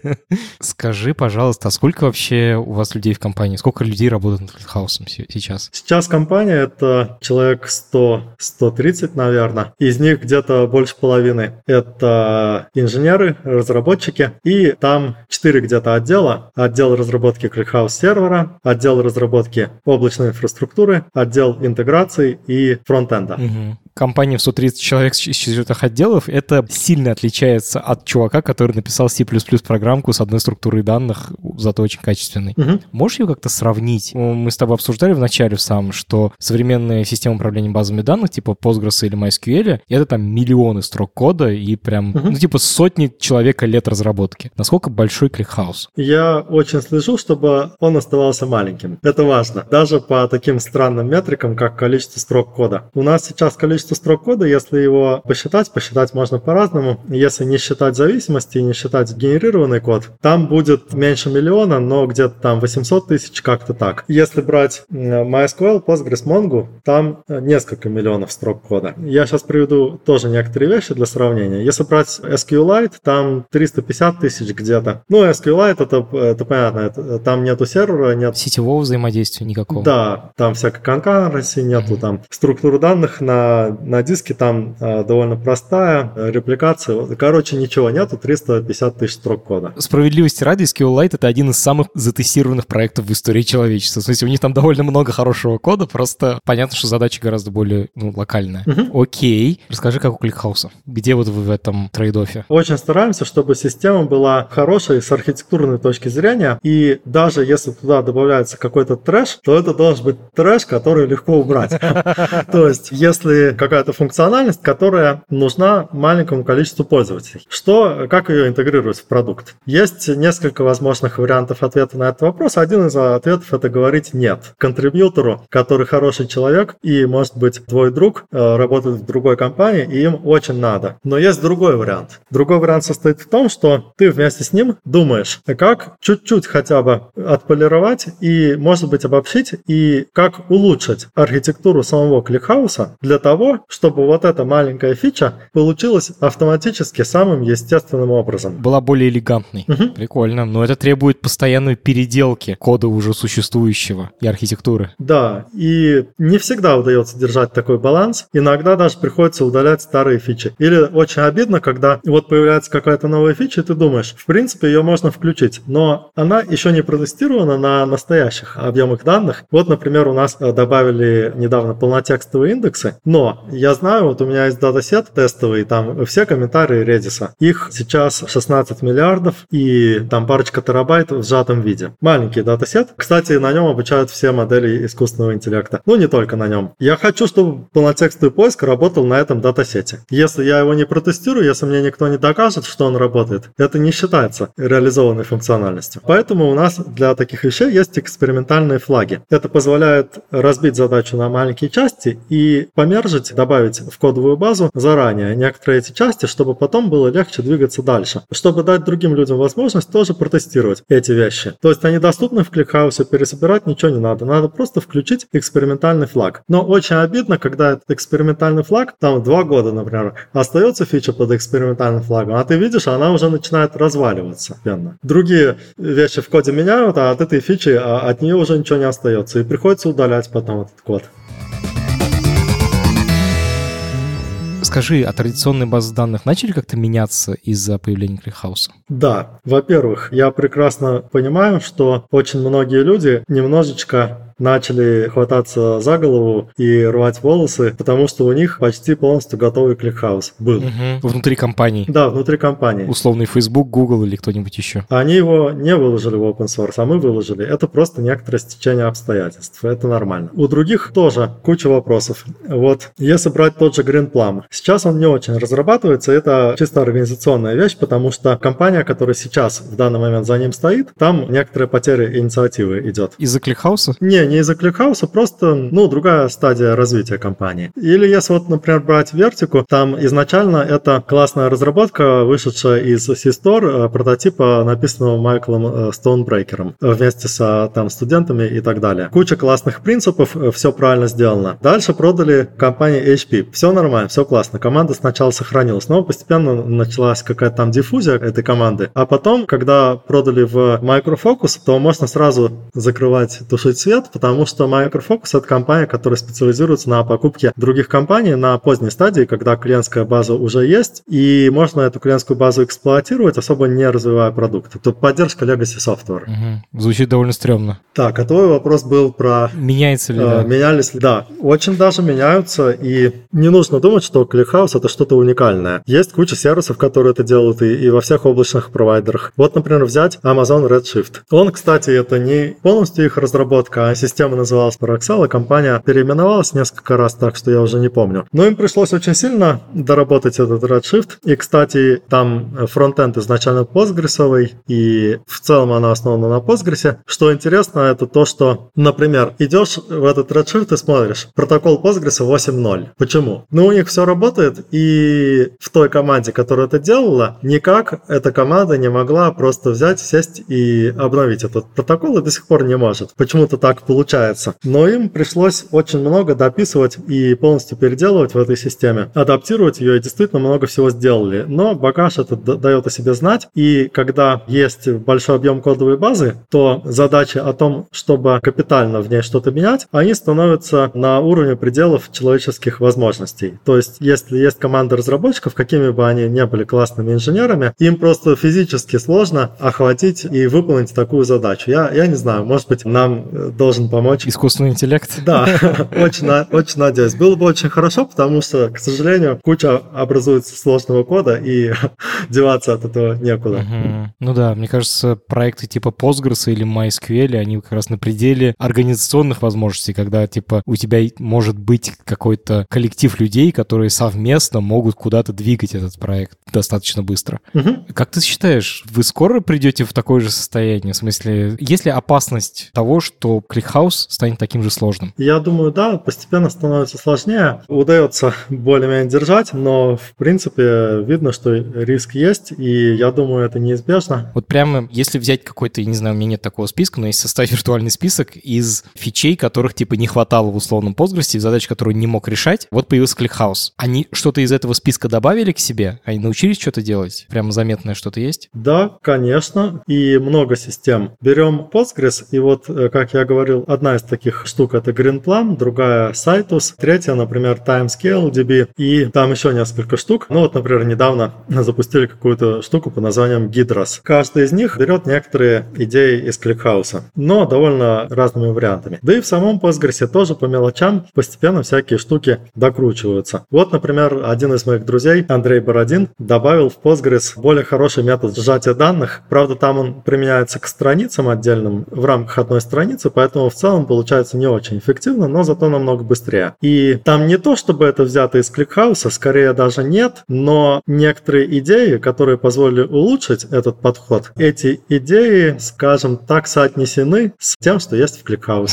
B: Скажи, пожалуйста, а сколько вообще у вас людей в компании? Сколько людей работают над ClickHouse сейчас?
D: Сейчас компания — это человек 100-130, наверное. Из них где-то больше половины — это инженеры, разработчики. И там четыре где-то отдела. Отдел разработки ClickHouse сервера, отдел разработки облачной инфраструктуры, отдел интеграции и фронтенда.
B: Угу. Компания в 130 человек с четырех отделов, это сильно отличается от чувака, который написал C++ программку с одной структурой данных, зато очень качественной. Угу. Можешь ее как-то сравнить? Мы с тобой обсуждали в начале в самом, что современные системы управления базами данных, типа Postgres или MySQL, это там миллионы строк кода и прям, угу. ну, типа сотни человеко-лет разработки. Насколько большой ClickHouse?
D: Я очень слежу, чтобы он оставался маленьким. Это важно. Даже по таким странным метрикам, как количество строк кода. У нас сейчас количество количество строк кода, если его посчитать, посчитать можно по-разному. Если не считать зависимости и не считать генерированный код, там будет меньше миллиона, но где-то там 800 тысяч, как-то так. Если брать MySQL, Postgres, Mongo, там несколько миллионов строк кода. Я сейчас приведу тоже некоторые вещи для сравнения. Если брать SQLite, там 350 тысяч где-то. Ну, SQLite это, это понятно, это, там нету сервера, нет...
B: Сетевого взаимодействия никакого.
D: Да, там всякой конкуренции нету, mm-hmm. там структура данных на, на диске там э, довольно простая, репликация. Короче, ничего нету, 350 тысяч строк кода.
B: Справедливости ради, SQLite это один из самых затестированных проектов в истории человечества. В смысле, у них там довольно много хорошего кода, просто понятно, что задача гораздо более ну, локальная. Mm-hmm. Окей. Расскажи, как у ClickHouse а. Где вот вы в этом trade-off е?
D: Очень стараемся, чтобы система была хорошей с архитектурной точки зрения, и даже если туда добавляется какой-то трэш, то это должен быть трэш, который легко убрать. То есть, если какая-то функциональность, которая нужна маленькому количеству пользователей, что, как ее интегрировать в продукт? Есть несколько возможных вариантов ответа на этот вопрос. Один из ответов это говорить нет. Контрибьютору, который хороший человек и, может быть, твой друг, э, работает в другой компании, и им очень надо. Но есть другой вариант. Другой вариант состоит в том, что ты вместе с ним думаешь, как чуть-чуть хотя бы отполировать и, может быть, обобщить, и как улучшить архитектуру самого ClickHouse а для того, чтобы вот эта маленькая фича получилась автоматически самым естественным образом.
B: Была более элегантной. Угу. Прикольно. Но это требует постоянной переделки кода уже существующего и архитектуры.
D: Да, и не всегда удается держать такой баланс. Иногда даже приходится удалять старые фичи. Или очень обидно, когда вот появляется какая-то новая фича, и ты думаешь, в принципе, ее можно включить, но она еще не протестирована на настоящих объемах данных. Вот, например, у нас э, добавили недавно полнотекстовые индексы, но я знаю, вот у меня есть датасет тестовый, там все комментарии Reddit. Их сейчас 16 миллиардов и там парочка терабайт в сжатом виде. Маленький датасет. Кстати, на нем обучают все модели искусственного интеллекта. Ну, не только на нем. Я хочу, чтобы полнотекстовый поиск работал на этом датасете. Если я его не протестирую, если мне никто не докажет, что он работает, это не считается реализованной функциональностью. Поэтому у нас для таких вещей есть экспериментальные флаги. Это позволяет разбить задачу на маленькие части и помержить, добавить в кодовую базу заранее некоторые эти части, чтобы потом было легче двигаться дальше. Чтобы дать другим людям возможность тоже протестировать эти вещи. То есть они доступны в кликхаусе, пересобирать ничего не надо. Надо просто включить экспериментальный флаг. Но очень обидно, когда этот экспериментальный флаг, там два года, например, остается фича под экспериментальным флагом, а ты видишь, она уже начинает разваливаться. Другие вещи в коде меняют, а от этой фичи а от нее уже ничего не остается. И приходится удалять потом этот код.
B: Скажи, а традиционные базы данных начали как-то меняться из-за появления ClickHouse а?
D: Да. Во-первых, я прекрасно понимаю, что очень многие люди немножечко начали хвататься за голову и рвать волосы, потому что у них почти полностью готовый ClickHouse был.
B: Угу. Внутри компании.
D: Да, внутри компании.
B: Условный Facebook, Google или кто-нибудь еще.
D: Они его не выложили в open source, а мы выложили. Это просто некоторое стечение обстоятельств. Это нормально. У других тоже куча вопросов. Вот, если брать тот же Greenplum, сейчас он не очень разрабатывается, это чисто организационная вещь, потому что компания, которая сейчас в данный момент за ним стоит, там некоторая потеря инициативы идет.
B: Из-за ClickHouse а?
D: Не, не из-за ClickHouse а, просто, ну, другая стадия развития компании. Или если вот, например, брать Vertica, там изначально это классная разработка, вышедшая из C-Store, э, прототипа, написанного Майклом э, Стоунбрейкером вместе с там студентами и так далее. Куча классных принципов, э, все правильно сделано. Дальше продали компании HP. Все нормально, все классно. Команда сначала сохранилась, но постепенно началась какая-то там диффузия этой команды. А потом, когда продали в Micro Focus, то можно сразу закрывать, тушить свет, потому что Micro Focus это компания, которая специализируется на покупке других компаний на поздней стадии, когда клиентская база уже есть, и можно эту клиентскую базу эксплуатировать, особо не развивая продукт. Это поддержка Legacy Software.
B: Угу. Звучит довольно стрёмно.
D: Так, а твой вопрос был про...
B: Меняется ли, э,
D: да? Менялись ли, да. Очень даже меняются, и не нужно думать, что ClickHouse это что-то уникальное. Есть куча сервисов, которые это делают и, и во всех облачных провайдерах. Вот, например, взять Amazon Redshift. Он, кстати, это не полностью их разработка, а система называлась Paraxel, а компания переименовалась несколько раз, так что я уже не помню. Но им пришлось очень сильно доработать этот Redshift. И, кстати, там фронтенд изначально Postgres, и в целом она основана на Postgres. Что интересно, это то, что, например, идешь в этот Redshift и смотришь, протокол Postgres 8.0. Почему? Ну, у них все работает, и в той команде, которая это делала, никак эта команда не могла просто взять, сесть и обновить этот протокол, и до сих пор не может. Почему-то так получается. Но им пришлось очень много дописывать и полностью переделывать в этой системе, адаптировать ее, и действительно много всего сделали. Но багаж это дает о себе знать, и когда есть большой объем кодовой базы, то задачи о том, чтобы капитально в ней что-то менять, они становятся на уровне пределов человеческих возможностей. То есть, если есть команда разработчиков, какими бы они ни были классными инженерами, им просто физически сложно охватить и выполнить такую задачу. Я, я не знаю, может быть, нам э, должен помочь...
B: Искусственный интеллект?
D: Да, очень, очень надеюсь. Было бы очень хорошо, потому что, к сожалению, куча образуется сложного кода, и деваться от этого некуда.
B: Угу. Ну да, мне кажется, проекты типа Postgres или MySQL, они как раз на пределе организационных возможностей, когда типа у тебя может быть какой-то коллектив людей, которые совместно могут куда-то двигать этот проект достаточно быстро. Угу. Как ты считаешь, вы скоро придете в такое же состояние? В смысле, есть ли опасность того, что ClickHouse станет таким же сложным?
D: Я думаю, да, постепенно становится сложнее. Удается более-менее держать, но в принципе видно, что риск есть, и я думаю, это неизбежно.
B: Вот прямо, если взять какой-то, я не знаю, у меня нет такого списка, но есть составить виртуальный список из фичей, которых типа не хватало в условном Postgres, задач, которые не мог решать, вот появился ClickHouse. Они что-то из этого списка добавили к себе? Они научились что-то делать? Прямо заметное что-то есть?
D: Да, конечно, и много систем. Берем Postgres, и вот, э, как я говорил, одна из таких штук это GreenPlan, другая Citus, третья, например, Timescale DB, и там еще несколько штук. Ну вот, например, недавно запустили какую-то штуку по названием Gidras. Каждый из них берет некоторые идеи из ClickHouse, но довольно разными вариантами. Да и в самом Postgres тоже по мелочам постепенно всякие штуки докручиваются. Вот, например, один из моих друзей, Андрей Бородин, добавил в Postgres более хороший метод сжатия данных. Правда, там он применяется к страницам отдельным в рамках одной страницы, поэтому в целом получается не очень эффективно, но зато намного быстрее. И там не то, чтобы это взято из ClickHouse, скорее даже нет, но некоторые идеи, которые позволили улучшить этот подход, эти идеи, скажем так, соотнесены с тем, что есть в ClickHouse.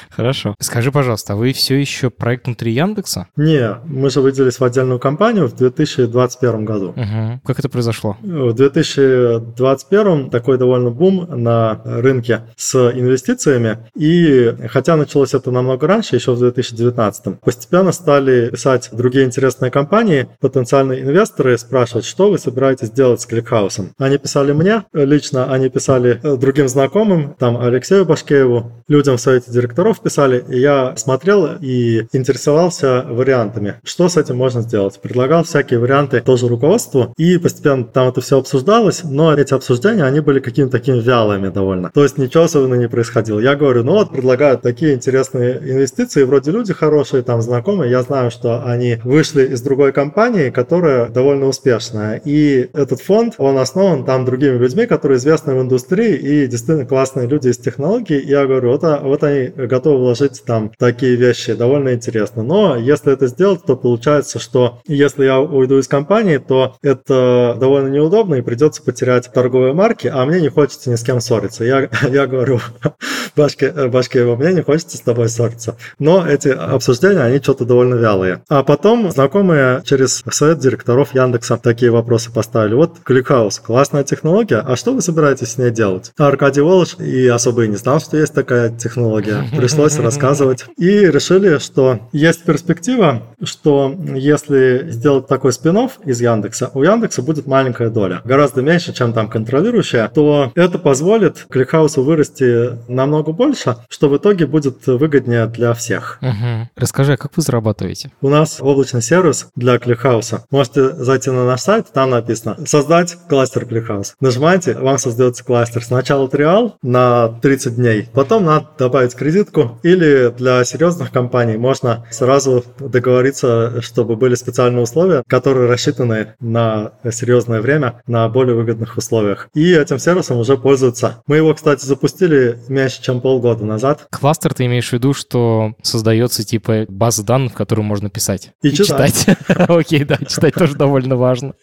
B: Хорошо. Скажи, пожалуйста, а вы все еще проект внутри Яндекса?
D: Не, мы же выделились в отдельную компанию в 2021 году.
B: Угу. Как это произошло?
D: В 2021 такой довольно бум на рынке с инвестициями. И хотя началось это намного раньше, еще в 2019, постепенно стали писать другие интересные компании, потенциальные инвесторы спрашивать, что вы собираетесь делать с ClickHouse. Они писали мне лично, они писали другим знакомым, там Алексею Башкееву, людям в совете директоров писали, и я смотрел и интересовался вариантами, что с этим можно сделать. Предлагал всякие варианты тоже руководству, и постепенно там это все обсуждалось, но эти обсуждения, они были какими-то такими вялыми довольно. То есть ничего особенно не происходило. Я говорю, ну вот предлагают такие интересные инвестиции, вроде люди хорошие, там знакомые, я знаю, что они вышли из другой компании, которая довольно успешная. И этот фонд, он основан там другими людьми, которые известны в индустрии и действительно классные люди из технологий. Я говорю, вот, а, вот они готовы вложить там такие вещи, довольно интересно. Но если это сделать, то получается, что если я уйду из компании, то это довольно неудобно и придется потерять торговые марки, а мне не хочется ни с кем ссориться. Я, я говорю, Башке, Башкеева, мне не хочется с тобой ссориться. Но эти обсуждения, они что-то довольно вялые. А потом знакомые через совет директоров Яндекса такие вопросы поставили. Вот ClickHouse, классная технология, а что вы собираетесь с ней делать? А Аркадий Волош и особо и не знал, что есть такая технология. Пришлось рассказывать. И решили, что есть перспектива, что если сделать такой спин из Яндекса, у Яндекса будет маленькая доля, гораздо меньше, чем там контролирующая, то это позволит ClickHouse вырасти намного больше, что в итоге будет выгоднее для всех.
B: Угу. Расскажи, а как вы зарабатываете?
D: У нас облачный сервис для ClickHouse. Можете зайти на наш сайт, там написано «Создать кластер ClickHouse». Нажимаете, вам создается кластер. Сначала триал на 30 дней, потом надо добавить кредитку, или для серьезных компаний можно сразу договориться, чтобы были специальные условия, которые рассчитаны на серьезное время, на более выгодных условиях. И этим сервисом уже пользуются. Мы его, кстати, запустили меньше, чем чем полгода назад.
B: Кластер ты имеешь в виду, что создается типа база данных, в которую можно писать?
D: И читать.
B: Окей, да, читать тоже довольно важно.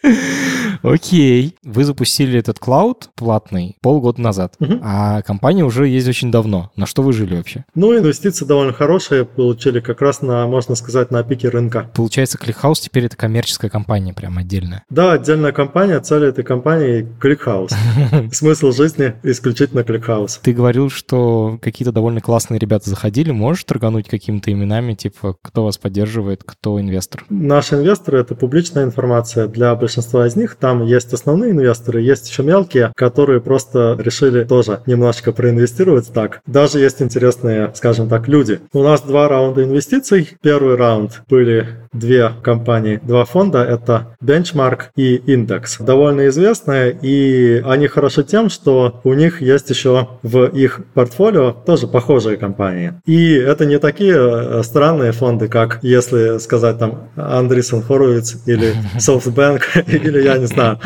B: Окей. Вы запустили этот клауд платный полгода назад, а компания уже есть очень давно. На что вы жили вообще?
D: Ну, инвестиции довольно хорошие получили как раз на, можно сказать, на пике рынка.
B: Получается, ClickHouse теперь это коммерческая компания прям отдельная.
D: Да, отдельная компания, цель этой компании ClickHouse. Смысл жизни исключительно ClickHouse.
B: Ты говорил, что какие-то довольно классные ребята заходили. Можешь торгануть какими-то именами, типа, кто вас поддерживает, кто инвестор?
D: Наши инвесторы — это публичная информация. Для большинства из них там есть основные инвесторы, есть еще мелкие, которые просто решили тоже немножко проинвестировать так. Даже есть интересные, скажем так, люди. У нас два раунда инвестиций. Первый раунд были две компании, два фонда. Это Benchmark и Index. Довольно известные, и они хороши тем, что у них есть еще в их портфолио тоже похожие компании. И это не такие э, странные фонды, как, если сказать там, Андресен Хоровиц или SoftBank, или я не знаю.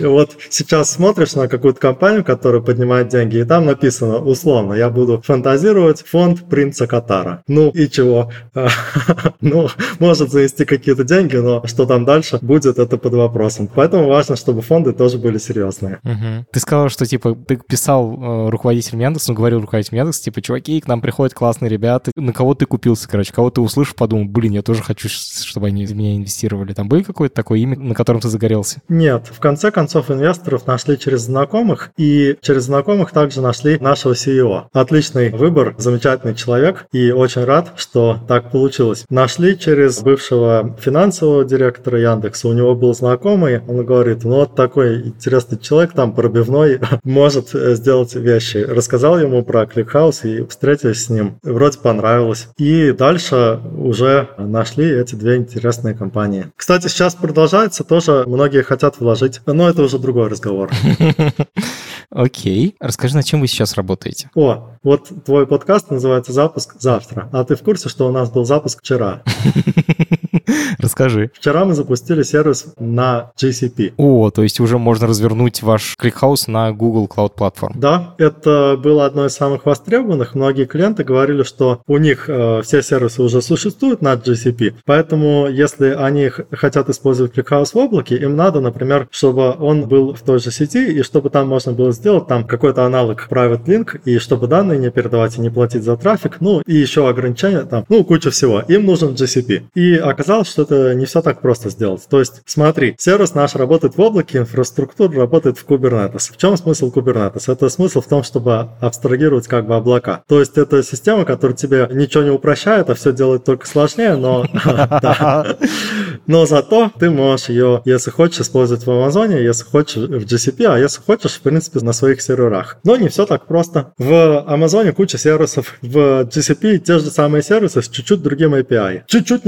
D: Вот сейчас смотришь на какую-то компанию, которая поднимает деньги, и там написано, условно, я буду фантазировать фонд принца Катара. Ну и чего? Ну, может завести какие-то деньги, но что там дальше будет, это под вопросом. Поэтому важно, чтобы фонды тоже были серьезные.
B: Ты сказал, что типа ты писал э, руководитель Яндекса, ну говорил руководитель Яндекса, типа, чуваки, к нам приходят классные ребята, на кого ты купился, короче, кого ты услышал, подумал, блин, я тоже хочу, чтобы они в меня инвестировали. Там было какое-то такое имя, на котором ты загорелся?
D: Нет, в конце концов инвесторов нашли через знакомых, и через знакомых также нашли нашего CEO. Отличный выбор, замечательный человек, и очень рад, что так получилось. Нашли через бывшего финансового директора Яндекса, у него был знакомый, он говорит, ну вот такой интересный человек там пробивной может сделать вещи. Рассказал ему про ClickHouse и встретились с ним. Вроде понравилось. И дальше уже нашли эти две интересные компании. Кстати, сейчас продолжается тоже, многие хотят вложить, но это уже другой разговор.
B: Окей. Расскажи, над чем вы сейчас работаете?
D: О, вот твой подкаст называется «Запуск завтра». А ты в курсе, что у нас был запуск вчера?
B: Расскажи.
D: Вчера мы запустили сервис на GCP.
B: О, то есть уже можно развернуть ваш ClickHouse на Google Cloud Platform.
D: Да, это было одно из самых востребованных. Многие клиенты говорили, что у них э, все сервисы уже существуют на GCP, поэтому если они хотят использовать ClickHouse в облаке, им надо, например, чтобы он был в той же сети и чтобы там можно было сделать там какой-то аналог Private Link, и чтобы данные не передавать и не платить за трафик, ну и еще ограничения там, ну куча всего. Им нужен GCP. И оказалось, что это не все так просто сделать. То есть, смотри, сервис наш работает в облаке, инфраструктура работает в Kubernetes. В чем смысл Kubernetes? Это смысл в том, чтобы абстрагировать как бы облака. То есть, это система, которая тебе ничего не упрощает, а все делает только сложнее, но но зато ты можешь ее, если хочешь, использовать в Амазоне, если хочешь в GCP, а если хочешь, в принципе, на своих серверах. Но не все так просто. В Амазоне куча сервисов, в GCP те же самые сервисы с чуть-чуть другим API. Чуть-чуть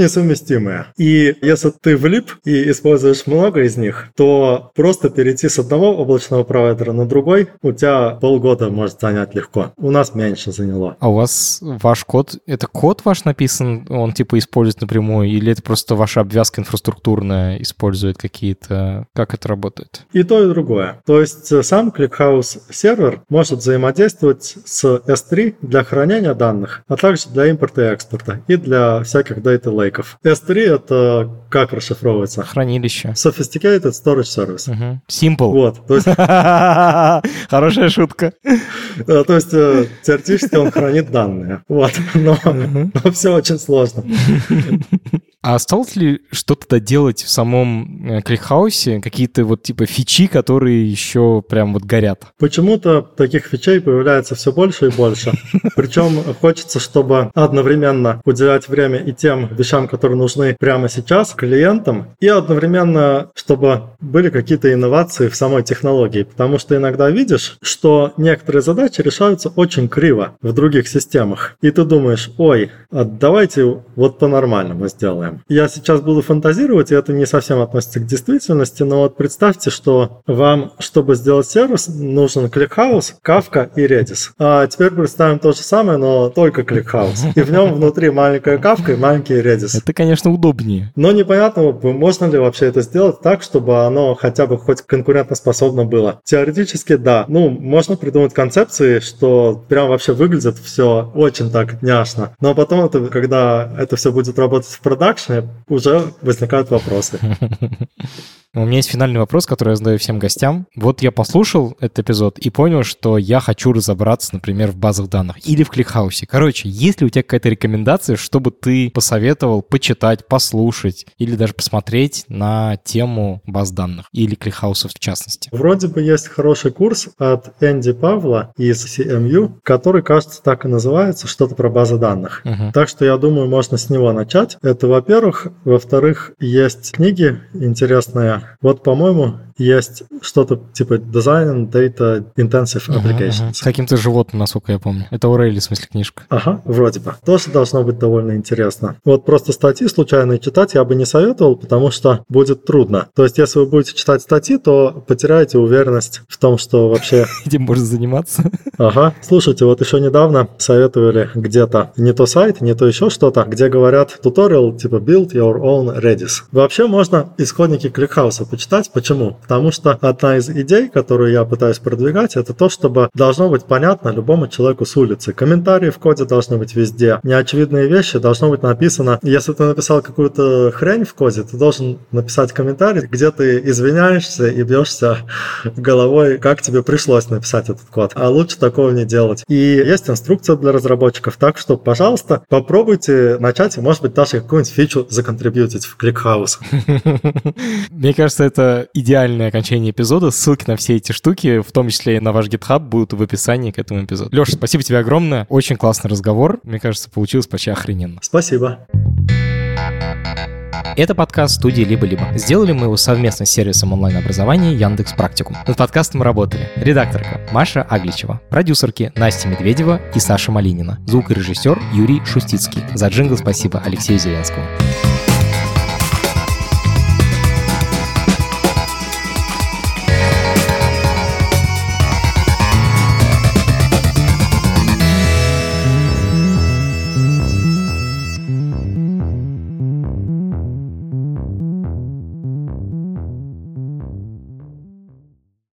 D: несовместимые. И если ты влип и используешь много из них, то просто перейти с одного облачного провайдера на другой у тебя полгода может занять легко. У нас меньше заняло.
B: А у вас ваш код, это код ваш написан, он типа использует напрямую, или это просто ваша обвязка инфраструктурная использует какие-то... Как это работает?
D: И то, и другое. То есть э, сам ClickHouse сервер может взаимодействовать с S3 для хранения данных, а также для импорта и экспорта, и для всяких data лейков. S3 — это как расшифровывается?
B: Хранилище.
D: Sophisticated Storage Service.
B: Угу. Simple.
D: Вот. То есть...
B: Хорошая шутка.
D: То есть э, теоретически он хранит данные. Вот. Но, но все очень сложно.
B: А осталось ли что-то доделать в самом э, кликхаусе? Какие-то вот типа фичи, которые еще прям вот горят?
D: Почему-то таких фичей появляется все больше и больше. Причем хочется, чтобы одновременно уделять время и тем вещам, которые нужны прямо сейчас клиентам, и одновременно, чтобы были какие-то инновации в самой технологии. Потому что иногда видишь, что некоторые задачи решаются очень криво в других системах. И ты думаешь, ой, а давайте вот по-нормальному сделаем. Делаем. Я сейчас буду фантазировать, и это не совсем относится к действительности, но вот представьте, что вам, чтобы сделать сервис, нужен ClickHouse, Kafka и Redis. А теперь представим то же самое, но только ClickHouse. И в нем внутри маленькая Kafka и маленький Redis.
B: Это, конечно, удобнее.
D: Но непонятно, можно ли вообще это сделать так, чтобы оно хотя бы хоть конкурентоспособно было. Теоретически, да. Ну, можно придумать концепции, что прям вообще выглядит все очень так няшно. Но потом, это, когда это все будет работать в продакшне, уже возникают вопросы.
B: У меня есть финальный вопрос, который я задаю всем гостям. Вот я послушал этот эпизод и понял, что я хочу разобраться, например, в базах данных или в ClickHouse е. Короче, есть ли у тебя какая-то рекомендация, чтобы ты посоветовал почитать, послушать или даже посмотреть на тему баз данных или ClickHouse ов в частности?
D: Вроде бы есть хороший курс от Энди Павло из CMU, который, кажется, так и называется, что-то про базы данных. Угу. Так что я думаю, можно с него начать. Это, во-первых. Во-вторых, есть книги интересные вот, по-моему, есть что-то типа Design Data Intensive Applications. Ага, ага.
B: С каким-то животным, насколько я помню. Это Урейли, в смысле, книжка.
D: Ага, вроде бы. Тоже должно быть довольно интересно. Вот просто статьи случайно читать я бы не советовал, потому что будет трудно. То есть, если вы будете читать статьи, то потеряете уверенность в том, что вообще...
B: Этим можно заниматься.
D: Ага. Слушайте, вот еще недавно советовали где-то не то сайт, не то еще что-то, где говорят туториал типа build your own Redis. Вообще можно исходники ClickHouse почитать. Почему? Потому что одна из идей, которую я пытаюсь продвигать, это то, чтобы должно быть понятно любому человеку с улицы. Комментарии в коде должны быть везде. Неочевидные вещи должно быть написано. Если ты написал какую-то хрень в коде, ты должен написать комментарий, где ты извиняешься и бьешься головой, как тебе пришлось написать этот код. А лучше такого не делать. И есть инструкция для разработчиков, так что, пожалуйста, попробуйте начать может быть, даже какую-нибудь фичу законтрибьютить в ClickHouse.
B: Мне кажется, это идеально идеальное окончание эпизода. Ссылки на все эти штуки, в том числе и на ваш GitHub, будут в описании к этому эпизоду. Леша, спасибо тебе огромное. Очень классный разговор. Мне кажется, получилось почти охрененно.
D: Спасибо.
B: Это подкаст студии «Либо-либо». Сделали мы его совместно с сервисом онлайн-образования Яндекс Практикум. Над подкастом работали редакторка Маша Агличева, продюсерки Настя Медведева и Саша Малинина, звукорежиссер Юрий Шустицкий. За джингл спасибо Алексею Зеленскому.